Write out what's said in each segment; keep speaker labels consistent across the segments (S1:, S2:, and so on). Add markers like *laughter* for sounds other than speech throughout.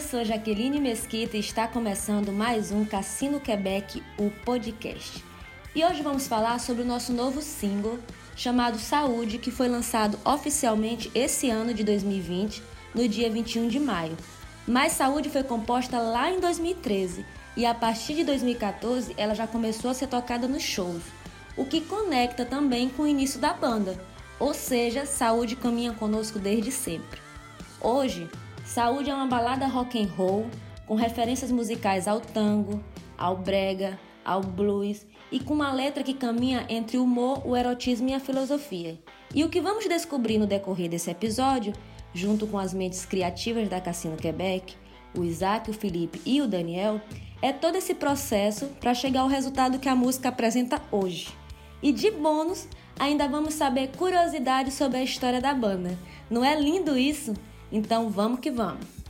S1: eu sou Jaqueline Mesquita e está começando mais um Cassino Quebec, o podcast. E hoje vamos falar sobre o nosso novo single chamado Saúde, que foi lançado oficialmente esse ano de 2020, no dia 21 de maio. Mas Saúde foi composta lá em 2013 e a partir de 2014 ela já começou a ser tocada nos shows, o que conecta também com o início da banda, ou seja, Saúde caminha conosco desde sempre. Hoje, Saúde é uma balada rock and roll com referências musicais ao tango, ao brega, ao blues e com uma letra que caminha entre o humor, o erotismo e a filosofia. E o que vamos descobrir no decorrer desse episódio, junto com as mentes criativas da Cassino Quebec, o Isaac, o Felipe e o Daniel, é todo esse processo para chegar ao resultado que a música apresenta hoje. E de bônus, ainda vamos saber curiosidades sobre a história da banda. Não é lindo isso? Então vamos que vamos!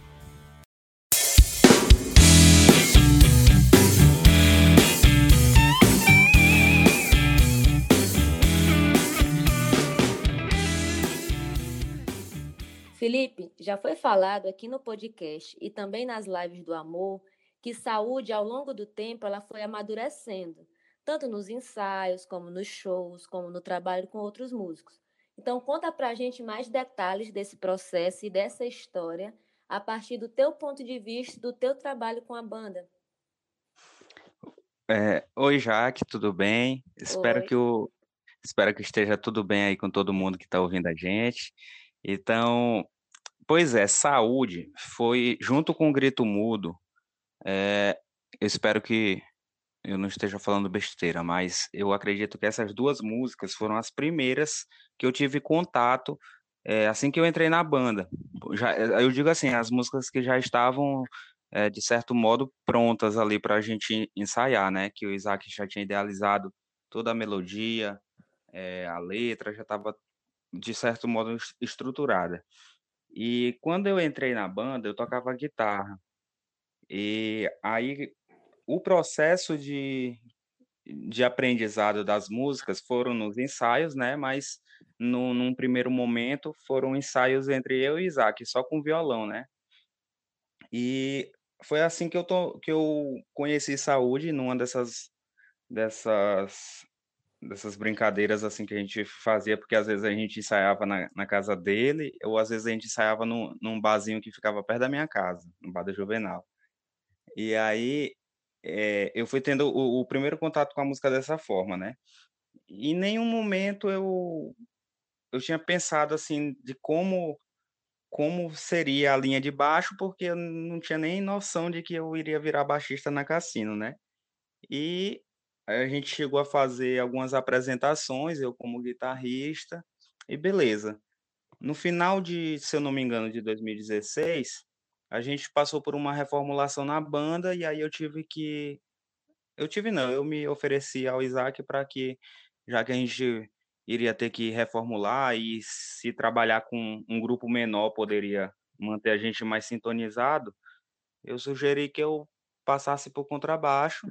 S1: Felipe, já foi falado aqui no podcast e também nas lives do amor que saúde ao longo do tempo ela foi amadurecendo, tanto nos ensaios, como nos shows, como no trabalho com outros músicos. Então, conta para a gente mais detalhes desse processo e dessa história a partir do teu ponto de vista, do teu trabalho com a banda.
S2: É, Oi, Jaque, tudo bem? Espero
S1: Oi.
S2: que o, espero que esteja tudo bem aí com todo mundo que está ouvindo a gente. Então, pois é, saúde foi junto com o Grito Mudo. é, eu espero que eu não esteja falando besteira, mas eu acredito que essas duas músicas foram as primeiras que eu tive contato é, assim que eu entrei na banda. Já, eh, eu digo assim, as músicas que já estavam, é, de certo modo, prontas ali para a gente ensaiar, né? Que o Isaac já tinha idealizado toda a melodia, é, a letra já estava, de certo modo, es- estruturada. E quando eu entrei na banda, eu tocava guitarra. E aí o processo de, de aprendizado das músicas foram nos ensaios, né? Mas num, num primeiro momento foram ensaios entre eu e Isaac, só com violão, né? E foi assim que eu, to, que eu conheci saúde numa dessas, dessas, dessas brincadeiras assim que a gente fazia, porque às vezes a gente ensaiava na, na casa dele, ou às vezes a gente ensaiava num, num barzinho que ficava perto da minha casa, no Bar da Juvenal. E aí eh, eu fui tendo o, o primeiro contato com a música dessa forma, né? E em nenhum momento eu eu tinha pensado, assim, de como como seria a linha de baixo, porque eu não tinha nem noção de que eu iria virar baixista na Cassino, né. E a gente chegou a fazer algumas apresentações, eu como guitarrista, e beleza. No final de, se eu não me engano, de 2016, a gente passou por uma reformulação na banda, e aí eu tive que eu tive não, eu me ofereci ao Isaac para que, já que a gente iria ter que reformular e se trabalhar com um grupo menor poderia manter a gente mais sintonizado, eu sugeri que eu passasse por contrabaixo,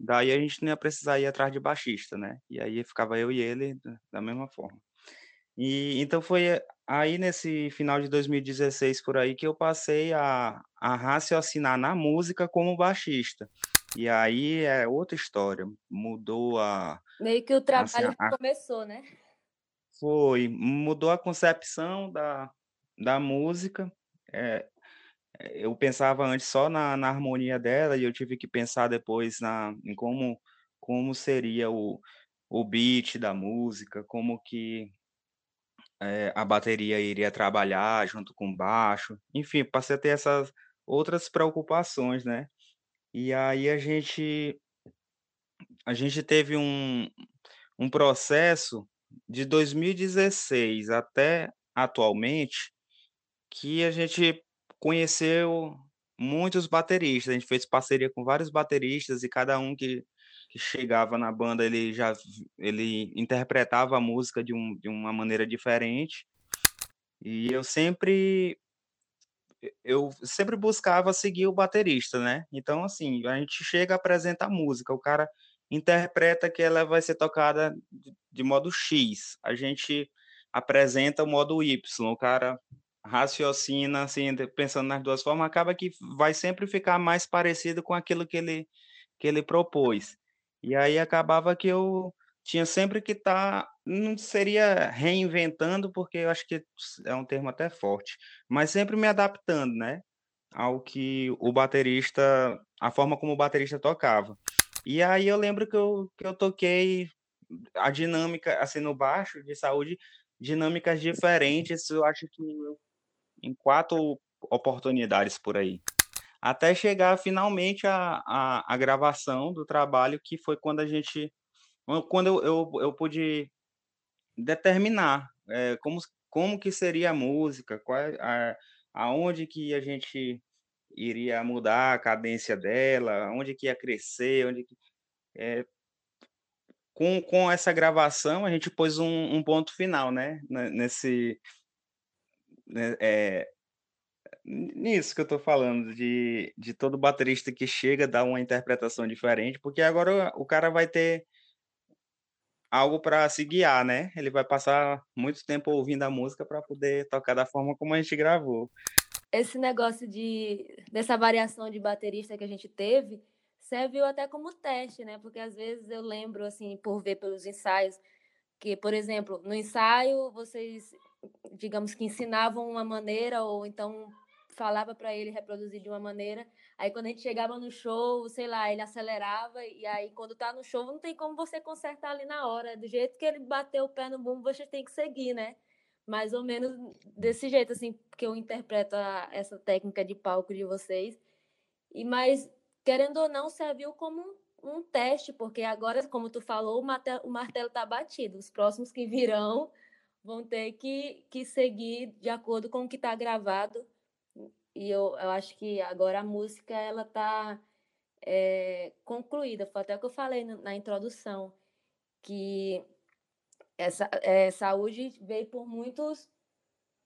S2: daí a gente não ia precisar ir atrás de baixista, né, e aí ficava eu e ele da mesma forma. E então foi aí nesse final de 2016 por aí que eu passei a a raciocinar na música como baixista. E aí é outra história, mudou a
S1: Meio que o
S2: assim,
S1: trabalho
S2: a a
S1: começou, né?
S2: foi, mudou a concepção da da música, eh, eu pensava antes só na na harmonia dela e eu tive que pensar depois na em como como seria o o beat da música, como que eh, a bateria iria trabalhar junto com o baixo, enfim, passei a ter essas outras preocupações, né. E aí a gente a gente teve um um processo de 2016 até atualmente, que a gente conheceu muitos bateristas, a gente fez parceria com vários bateristas e cada um que que chegava na banda ele já ele interpretava a música de um de uma maneira diferente, e eu sempre eu sempre buscava seguir o baterista, né. Então, assim, a gente chega, apresenta a música, o cara interpreta que ela vai ser tocada de de modo X, a gente apresenta o modo Y, o cara raciocina, assim, pensando nas duas formas, acaba que vai sempre ficar mais parecido com aquilo que ele que ele propôs. E aí acabava que eu tinha sempre que estar, tá, não seria reinventando, porque eu acho que é um termo até forte, mas sempre me adaptando, né, ao que o baterista, a forma como o baterista tocava. E aí eu lembro que eu, que eu toquei a dinâmica, assim, no baixo de saúde, dinâmicas diferentes, eu acho que em quatro oportunidades por aí. Até chegar finalmente a, a, a gravação do trabalho, que foi quando a gente. Quando eu, eu, eu pude determinar é, como, como que seria a música, qual, a, aonde que a gente iria mudar a cadência dela, onde que ia crescer, onde que, é, com, com essa gravação a gente pôs um, um ponto final, né, nesse né, é, nisso que eu tô falando, de, de todo baterista que chega dá uma interpretação diferente, porque agora o cara vai ter algo para se guiar, né? Ele vai passar muito tempo ouvindo a música para poder tocar da forma como a gente gravou.
S1: Esse negócio de dessa variação de baterista que a gente teve serviu até como teste, né? Porque às vezes eu lembro assim, por ver pelos ensaios, que, por exemplo, no ensaio vocês digamos que ensinavam uma maneira ou então falava para ele reproduzir de uma maneira. Aí quando a gente chegava no show, sei lá, ele acelerava e aí quando tá no show não tem como você consertar ali na hora, do jeito que ele bateu o pé no bumbo, você tem que seguir, né? Mais ou menos desse jeito assim que eu interpreto a, essa técnica de palco de vocês. E mas querendo ou não serviu como um, um teste, porque agora, como tu falou, o martelo, o martelo tá batido. Os próximos que virão vão ter que, que seguir de acordo com o que está gravado. E eu, eu acho que agora a música ela está é, concluída. Foi até o que eu falei na introdução, que essa é, saúde veio por muitos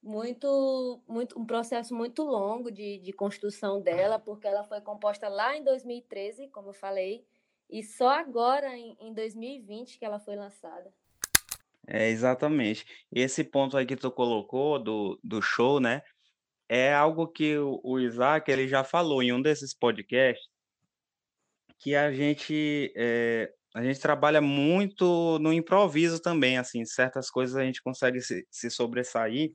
S1: muito, muito um processo muito longo de, de construção dela, porque ela foi composta lá em 2013, como eu falei, e só agora, em, em 2020, que ela foi lançada.
S2: É, exatamente. Esse ponto aí que tu colocou do, do show, né? É algo que o, Isaac ele já falou em um desses podcasts, que a gente é, a gente trabalha muito no improviso também, assim, certas coisas a gente consegue se, se sobressair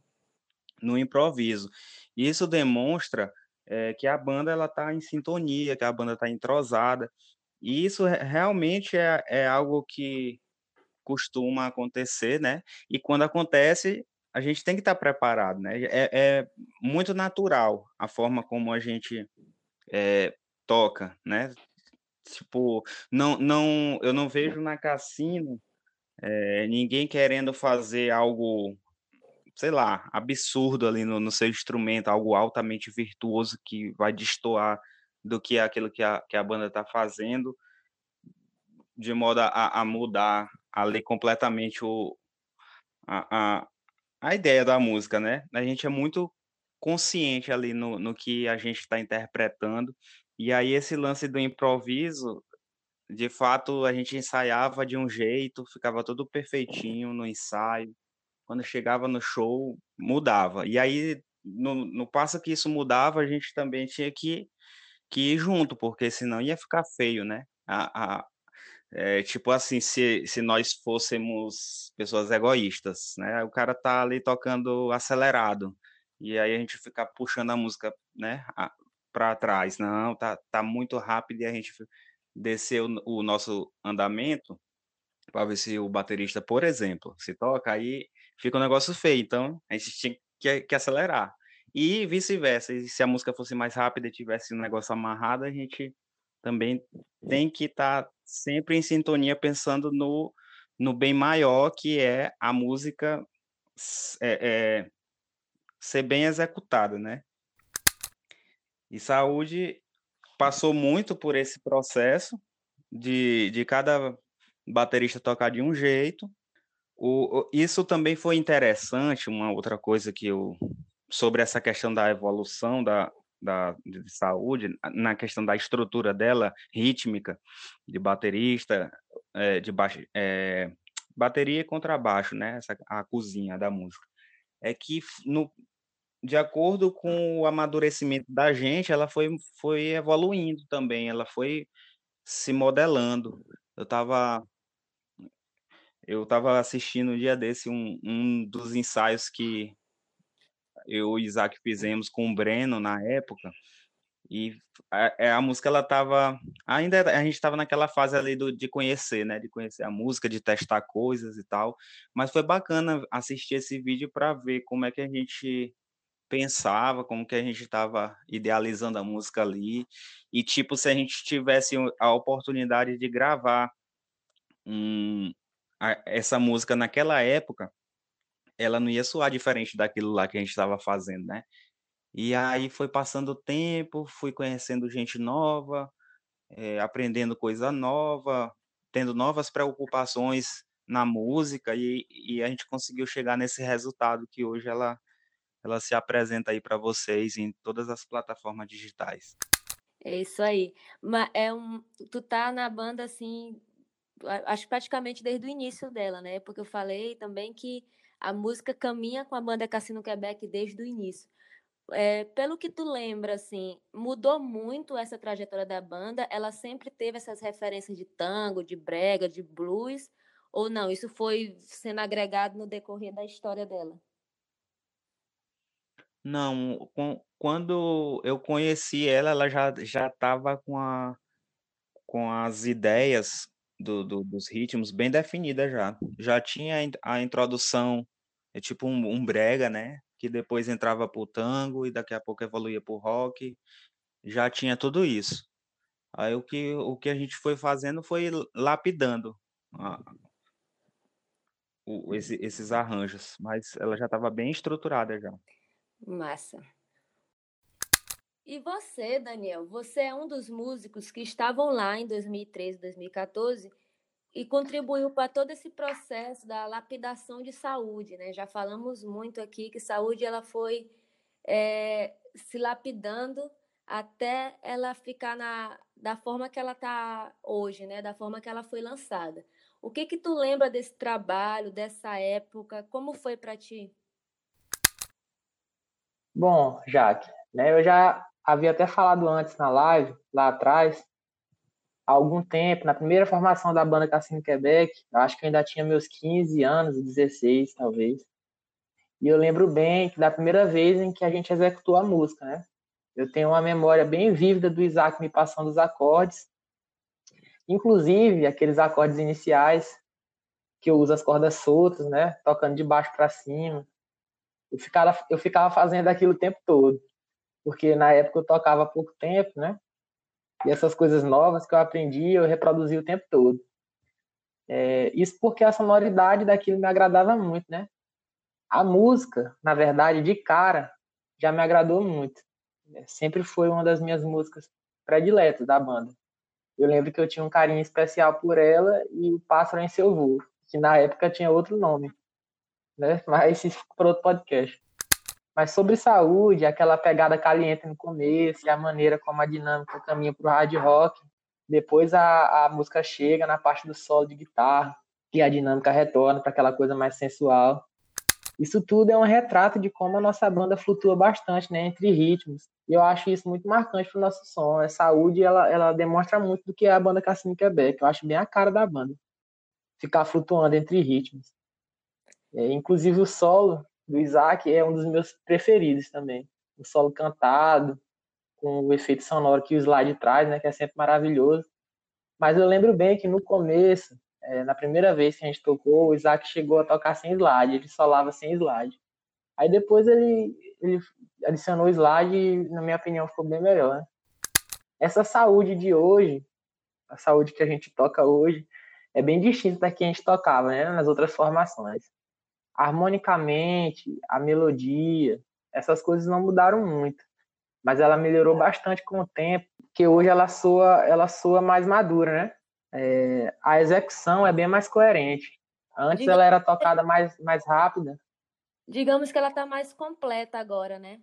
S2: no improviso. E isso demonstra é, que a banda ela está em sintonia, que a banda está entrosada. E isso realmente é, é algo que costuma acontecer, né? E quando acontece, a gente tem que estar preparado, né? É, é muito natural a forma como a gente é, toca, né? Tipo, não, não, eu não vejo na Cassino é, ninguém querendo fazer algo, sei lá, absurdo ali no, no seu instrumento, algo altamente virtuoso que vai destoar do que é aquilo que a, que a banda está fazendo, de modo a, a mudar ali completamente o, a, a, a ideia da música, né? A gente é muito consciente ali no, no que a gente está interpretando, e aí esse lance do improviso, de fato, a gente ensaiava de um jeito, ficava tudo perfeitinho no ensaio, quando chegava no show, mudava. E aí, no, no passo que isso mudava, a gente também tinha que, que ir junto, porque senão ia ficar feio, né? A, é, tipo assim, se, se nós fôssemos pessoas egoístas, né? O cara tá ali tocando acelerado, e aí a gente fica puxando a música, né, para trás. Não, tá, tá muito rápido e a gente desceu o, o nosso andamento para ver se o baterista, por exemplo, se toca, aí fica um negócio feio. Então, a gente tinha que, que acelerar. E vice-versa. Se a música fosse mais rápida e tivesse um negócio amarrado, a gente também tem que estar tá sempre em sintonia pensando no, no bem maior que é a música é, é, ser bem executada, né? E saúde passou muito por esse processo de, de cada baterista tocar de um jeito. O, isso também foi interessante, uma outra coisa que eu sobre essa questão da evolução da, da, de saúde, na questão da estrutura dela, rítmica, de baterista, é, de é, bateria e contrabaixo, né? Essa, a cozinha da música. É que no, de acordo com o amadurecimento da gente, ela foi, foi evoluindo também, ela foi se modelando. Eu estava eu tava assistindo um dia desse um, um dos ensaios que eu e o Isaac fizemos com o Breno na época, e a, é, a música ela tava ainda a gente estava naquela fase ali do, de conhecer, né, de conhecer a música, de testar coisas e tal, mas foi bacana assistir esse vídeo para ver como é que a gente pensava, como que a gente estava idealizando a música ali, e tipo se a gente tivesse a oportunidade de gravar um, a, essa música naquela época, ela não ia soar diferente daquilo lá que a gente estava fazendo, né? E aí foi passando o tempo, fui conhecendo gente nova, eh, aprendendo coisa nova, tendo novas preocupações na música e, e a gente conseguiu chegar nesse resultado que hoje ela, ela se apresenta aí para vocês em todas as plataformas digitais.
S1: É isso aí. Mas é um, tu tá na banda assim, acho praticamente desde o início dela, né? Porque eu falei também que a música caminha com a banda Cassino Quebec desde o início. É, pelo que tu lembra, assim, mudou muito essa trajetória da banda? Ela sempre teve essas referências de tango, de brega, de blues? Ou não? Isso foi sendo agregado no decorrer da história dela?
S2: Não, quando eu conheci ela, ela já já estava com a com as ideias do, do, dos ritmos bem definidas já. Já tinha a introdução, é tipo um, um brega, né? que depois entrava pro tango e daqui a pouco evoluía pro rock. Já tinha tudo isso. Aí o que, o que a gente foi fazendo foi lapidando a, o, esse, esses arranjos, mas ela já estava bem estruturada já.
S1: Massa. E você, Daniel, você é um dos músicos que estavam lá em 2013, 2014 e contribuiu para todo esse processo da lapidação de saúde, né? Já falamos muito aqui que saúde ela foi é, se lapidando até ela ficar na da forma que ela está hoje, né? Da forma que ela foi lançada. O que que tu lembra desse trabalho, dessa época? Como foi para ti?
S3: Bom, Jaque, né? Eu já havia até falado antes na live, lá atrás, há algum tempo, na primeira formação da banda Cassino Quebec, acho que eu ainda tinha meus 15 anos, 16 talvez. E eu lembro bem que da primeira vez em que a gente executou a música, né? Eu tenho uma memória bem vívida do Isaac me passando os acordes, inclusive aqueles acordes iniciais que eu uso as cordas soltas, né? Tocando de baixo para cima. Eu ficava, eu ficava fazendo aquilo o tempo todo, porque na época eu tocava pouco tempo, né? E essas coisas novas que eu aprendi, eu reproduzi o tempo todo. É, isso porque a sonoridade daquilo me agradava muito, né? A música, na verdade, de cara, já me agradou muito. É, sempre foi uma das minhas músicas prediletas da banda. Eu lembro que eu tinha um carinho especial por ela e o Pássaro em Seu Voo, que na época tinha outro nome, né? *laughs* Mas isso para outro podcast. Mas sobre saúde, aquela pegada caliente no começo, e a maneira como a dinâmica caminha para o hard rock, depois a, a música chega na parte do solo de guitarra, e a dinâmica retorna para aquela coisa mais sensual. Isso tudo é um retrato de como a nossa banda flutua bastante né, entre ritmos. E eu acho isso muito marcante para o nosso som. A saúde ela, ela demonstra muito do que é a banda Cassino Quebec. Eu acho bem a cara da banda. Ficar flutuando entre ritmos. É, inclusive o solo do Isaac é um dos meus preferidos também. O solo cantado, com o efeito sonoro que o slide traz, né, que é sempre maravilhoso. Mas eu lembro bem que no começo, é, na primeira vez que a gente tocou, o Isaac chegou a tocar sem slide, ele solava sem slide. Aí depois ele, ele adicionou slide e, na minha opinião, ficou bem melhor. Né? Essa saúde de hoje, a saúde que a gente toca hoje, é bem distinta da que a gente tocava né, nas outras formações harmonicamente, a melodia, essas coisas não mudaram muito, mas ela melhorou bastante com o tempo, que hoje ela soa, ela soa mais madura, né? É, a execução é bem mais coerente. Antes Digamos, ela era tocada mais, mais rápida.
S1: Digamos que ela está mais completa agora, né?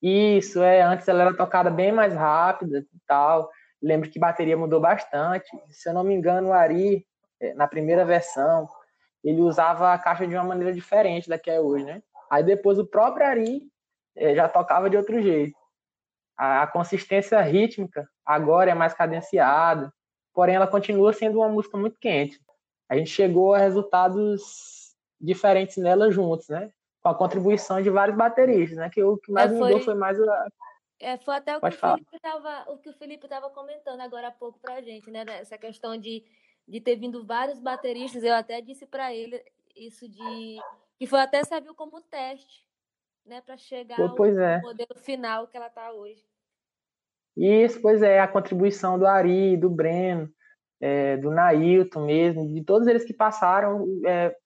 S3: Isso, é. Antes ela era tocada bem mais rápida e tal. Lembro que bateria mudou bastante. Se eu não me engano, o Ari, é, na primeira versão, ele usava a caixa de uma maneira diferente da que é hoje, né? Aí depois o próprio Ari é, já tocava de outro jeito. A, a consistência rítmica agora é mais cadenciada, porém ela continua sendo uma música muito quente. A gente chegou a resultados diferentes nela juntos, né? Com a contribuição de vários bateristas, né? Que o que mais é, foi... deu foi mais a,
S1: é, foi até o que, o Felipe, tava, o que o Felipe estava comentando agora há pouco para a gente, né? Essa questão de, de ter vindo vários bateristas. Eu até disse para ele isso de. que foi até serviu como teste, né? Para chegar
S3: Pô, ao
S1: é. modelo final que ela está hoje.
S3: Isso, pois é, a contribuição do Ari, do Breno, é, do Nailton mesmo, de todos eles que passaram, é,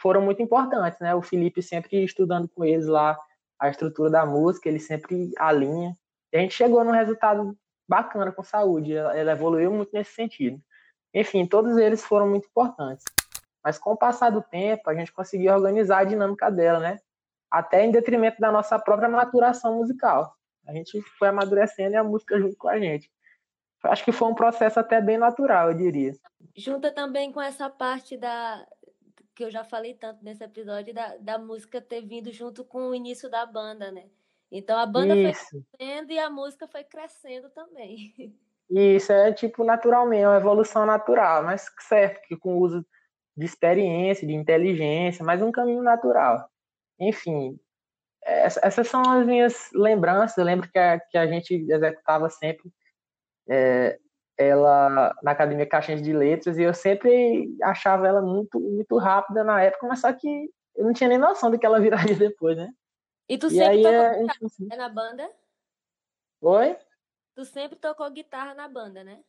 S3: foram muito importantes, né? O Felipe sempre estudando com eles lá a estrutura da música, ele sempre alinha. E a gente chegou num resultado bacana com saúde, ela evoluiu muito nesse sentido. Enfim, todos eles foram muito importantes. Mas com o passar do tempo, a gente conseguiu organizar a dinâmica dela, né? Até em detrimento da nossa própria maturação musical. A gente foi amadurecendo e a música junto com a gente. Acho que foi um processo até bem natural, eu diria.
S1: Junta também com essa parte da, que eu já falei tanto nesse episódio da, da música ter vindo junto com o início da banda, né? Então a banda Isso. foi crescendo e a música foi crescendo também. *laughs*
S3: Isso é tipo naturalmente, é uma evolução natural, mas certo que com o uso de experiência, de inteligência, mas um caminho natural. Enfim, essas são as minhas lembranças. Eu lembro que a, que a gente executava sempre é, ela na Academia Caixinhas de Letras e eu sempre achava ela muito muito rápida na época, mas só que eu não tinha nem noção do que ela viraria *laughs* depois, né?
S1: E tu e sempre aí, tocou é, assim... na banda?
S3: Oi?
S1: Tu sempre tocou guitarra na banda, né?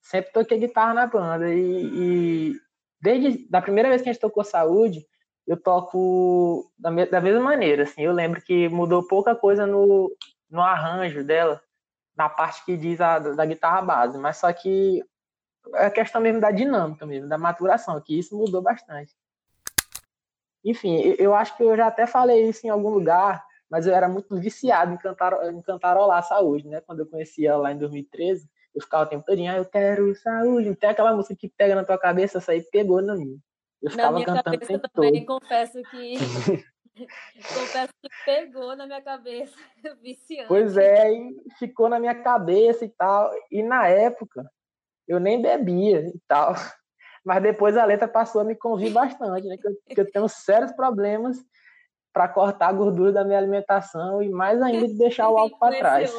S3: Sempre toquei guitarra na banda e, e desde da primeira vez que a gente tocou Saúde, eu toco da, da mesma maneira, assim. Eu lembro que mudou pouca coisa no, no arranjo dela, na parte que diz a, da guitarra base, mas só que é questão mesmo da dinâmica mesmo, da maturação, que isso mudou bastante. Enfim, eu acho que eu já até falei isso em algum lugar, mas eu era muito viciado em, cantar, em cantarolar saúde, né? Quando eu conhecia ela lá em 2013, eu ficava o tempo todo, ah, eu quero saúde, tem aquela música que pega na tua cabeça, essa aí pegou na minha. Eu ficava
S1: na
S3: cantando
S1: cabeça também, todo. confesso que *laughs* Confesso que pegou na minha cabeça, *laughs* viciante.
S3: Pois é, e ficou na minha cabeça e tal. E na época, eu nem bebia e tal. *laughs* Mas depois a letra passou a me convir bastante, né? Que eu, que eu tenho sérios problemas para cortar a gordura da minha alimentação e mais ainda de deixar o álcool para trás.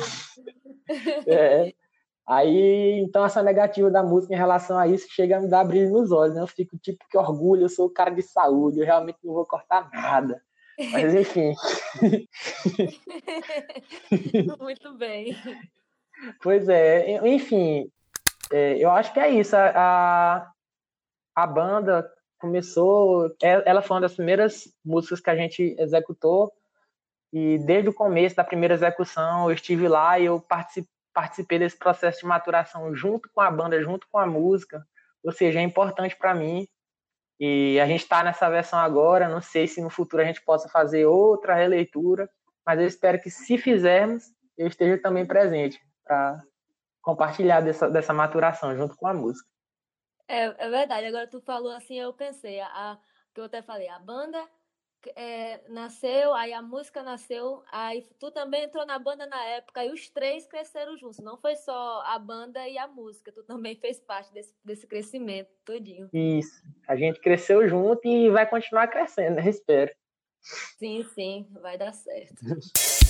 S3: É. Aí, então, essa negativa da música em relação a isso chega a me dar brilho nos olhos, né? Eu fico tipo, que orgulho, eu sou o cara de saúde, eu realmente não vou cortar nada. Mas enfim. *laughs*
S1: Muito bem.
S3: Pois é, enfim, é, eu acho que é isso. A, a banda começou, é, ela foi uma das primeiras músicas que a gente executou e desde o começo da primeira execução eu estive lá e eu participei, desse processo de maturação junto com a banda, junto com a música. Ou seja, é importante para mim e a gente está nessa versão agora, não sei se no futuro a gente possa fazer outra releitura, mas eu espero que se fizermos, eu esteja também presente para compartilhar dessa, dessa maturação junto com a música.
S1: É, é verdade, agora tu falou assim, eu pensei, a, que eu até falei, a banda é, nasceu, aí a música nasceu, aí tu também entrou na banda na época, e os três cresceram juntos. Não foi só a banda e a música, tu também *laughs* fez parte desse, desse crescimento todinho.
S3: Isso. A gente cresceu junto e vai continuar crescendo, né? Espero.
S1: Sim, sim, vai dar certo. *laughs*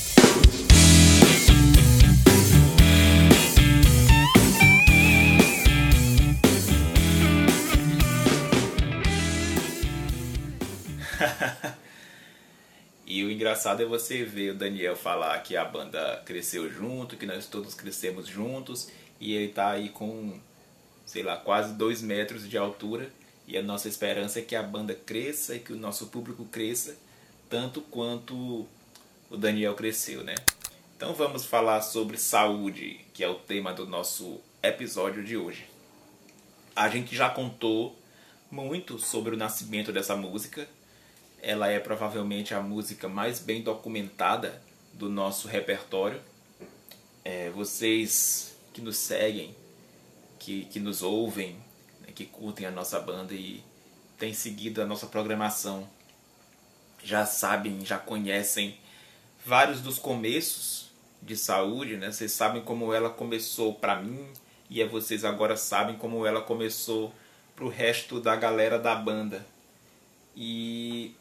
S1: *laughs*
S4: E o engraçado é você ver o Daniel falar que a banda cresceu junto, que nós todos crescemos juntos, e ele tá aí com, sei lá, quase dois metros de altura. E a nossa esperança é que a banda cresça e que o nosso público cresça, tanto quanto o Daniel cresceu, né? Então vamos falar sobre saúde, que é o tema do nosso episódio de hoje. A gente já contou muito sobre o nascimento dessa música, ela é provavelmente a música mais bem documentada do nosso repertório. É, vocês que nos seguem, que, que nos ouvem, né, que curtem a nossa banda e têm seguido a nossa programação, já sabem, já conhecem vários dos começos de saúde, né? Vocês sabem como ela começou para mim e é vocês agora sabem como ela começou pro resto da galera da banda. E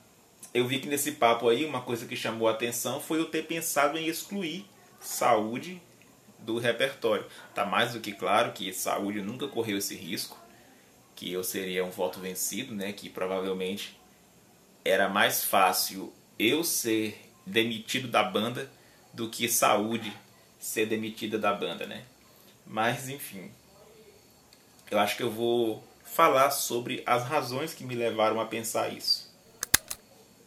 S4: eu vi que nesse papo aí uma coisa que chamou a atenção foi eu ter pensado em excluir saúde do repertório. Tá mais do que claro que saúde nunca correu esse risco, que eu seria um voto vencido, né? Que provavelmente era mais fácil eu ser demitido da banda do que saúde ser demitida da banda, né? Mas enfim, eu acho que eu vou falar sobre as razões que me levaram a pensar isso.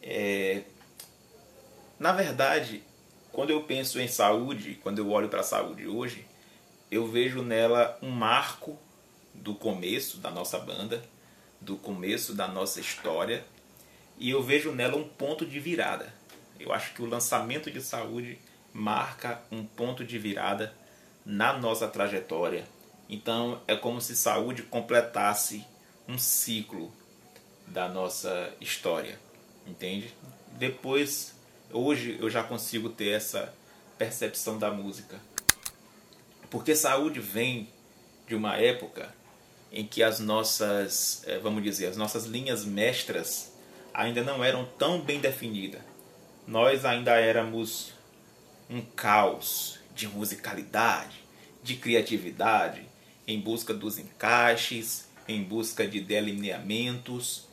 S4: É... Na verdade, quando eu penso em saúde, quando eu olho para a saúde hoje, eu vejo nela um marco do começo da nossa banda, do começo da nossa história, e eu vejo nela um ponto de virada. Eu acho que o lançamento de saúde marca um ponto de virada na nossa trajetória. Então é como se saúde completasse um ciclo da nossa história, entende? Depois, hoje eu já consigo ter essa percepção da música. Porque saúde vem de uma época em que as nossas, eh, vamos dizer, as nossas linhas mestras ainda não eram tão bem definidas nós ainda éramos um caos de musicalidade, de criatividade, em busca dos encaixes, em busca de delineamentos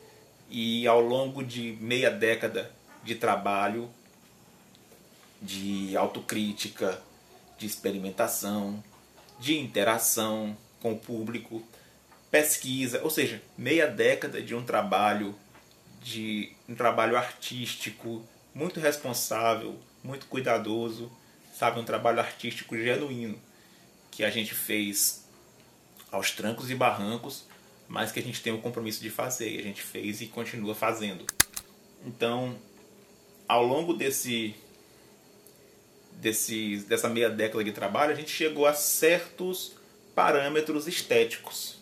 S4: e ao longo de meia década de trabalho, de autocrítica, de experimentação, de interação com o público, pesquisa, ou seja, meia década de um trabalho de um trabalho artístico, muito responsável, muito cuidadoso, sabe, um trabalho artístico genuíno que a gente fez aos trancos e barrancos, mas que a gente tem o compromisso de fazer, e a gente fez e continua fazendo. Então, ao longo desse desse dessa meia década de trabalho, a gente chegou a certos parâmetros estéticos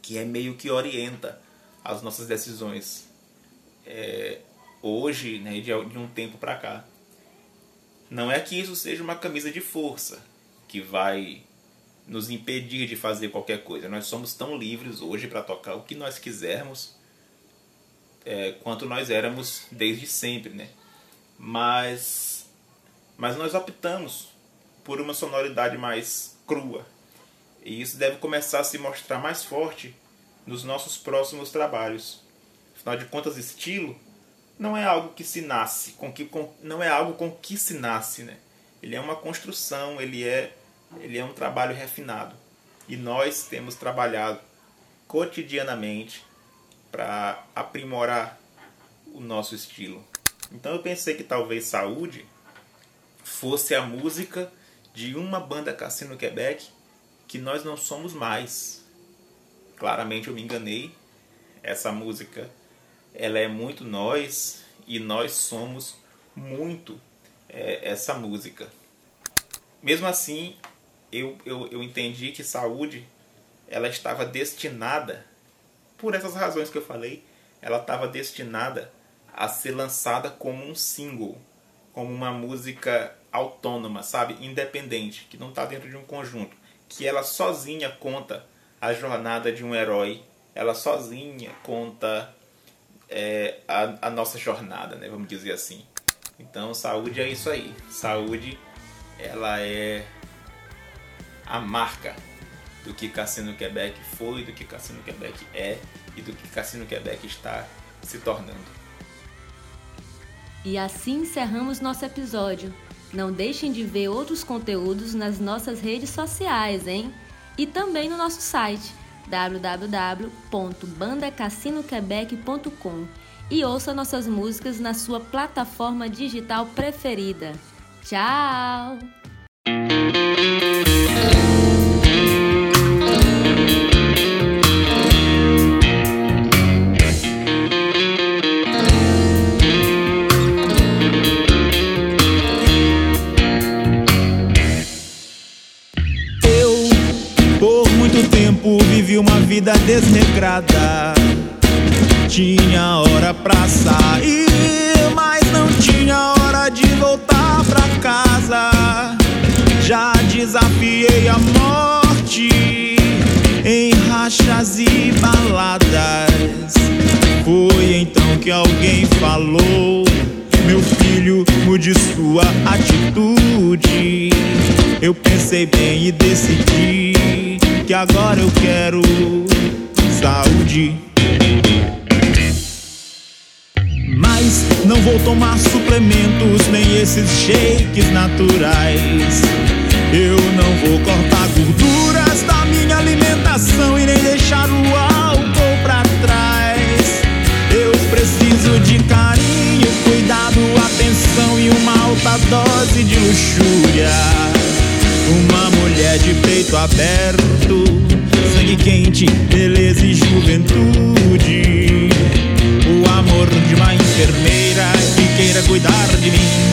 S4: que é meio que orienta as nossas decisões. É, hoje, né, de, de um tempo para cá. Não é que isso seja uma camisa de força que vai nos impedir de fazer qualquer coisa. Nós somos tão livres hoje para tocar o que nós quisermos é, quanto nós éramos desde sempre, né? Mas, mas nós optamos por uma sonoridade mais crua. E isso deve começar a se mostrar mais forte nos nossos próximos trabalhos. Afinal de contas, estilo não é algo que se nasce, com que com, não é algo com que se nasce, né? Ele é uma construção, ele é ele é um trabalho refinado. E nós temos trabalhado cotidianamente para aprimorar o nosso estilo. Então eu pensei que talvez Saúde fosse a música de uma banda Cassino Quebec que nós não somos mais. Claramente eu me enganei. Essa música ela é muito nós e nós somos muito é, essa música. Mesmo assim, eu, eu, eu entendi que saúde ela estava destinada, por essas razões que eu falei, ela estava destinada a ser lançada como um single, como uma música autônoma, sabe, independente, que não está dentro de um conjunto, que ela sozinha conta a jornada de um herói, ela sozinha conta é, a, a nossa jornada, né? Vamos dizer assim. Então, saúde é isso aí. Saúde, ela é a marca do que Cassino Quebec foi, do que Cassino Quebec é e do que Cassino Quebec está se tornando.
S1: E assim encerramos nosso episódio. Não deixem de ver outros conteúdos nas nossas redes sociais, hein? E também no nosso site www.bandacasinoquebec.com e ouça nossas músicas na sua plataforma digital preferida. Tchau!
S5: Vida desnegrada. Tinha hora pra sair, mas não tinha hora
S4: de voltar pra casa. Já desafiei a morte em rachas e baladas. Foi então que alguém falou: Meu filho, mude sua atitude. Eu pensei bem e decidi que agora eu quero saúde. Mas não vou tomar suplementos nem esses shakes naturais. Eu não vou cortar gorduras da minha alimentação e nem deixar o álcool pra trás. Eu preciso de carinho, cuidado, atenção e uma alta dose de luxúria. Uma mulher de peito aberto, sangue quente, beleza e juventude. O amor de uma enfermeira que queira cuidar de mim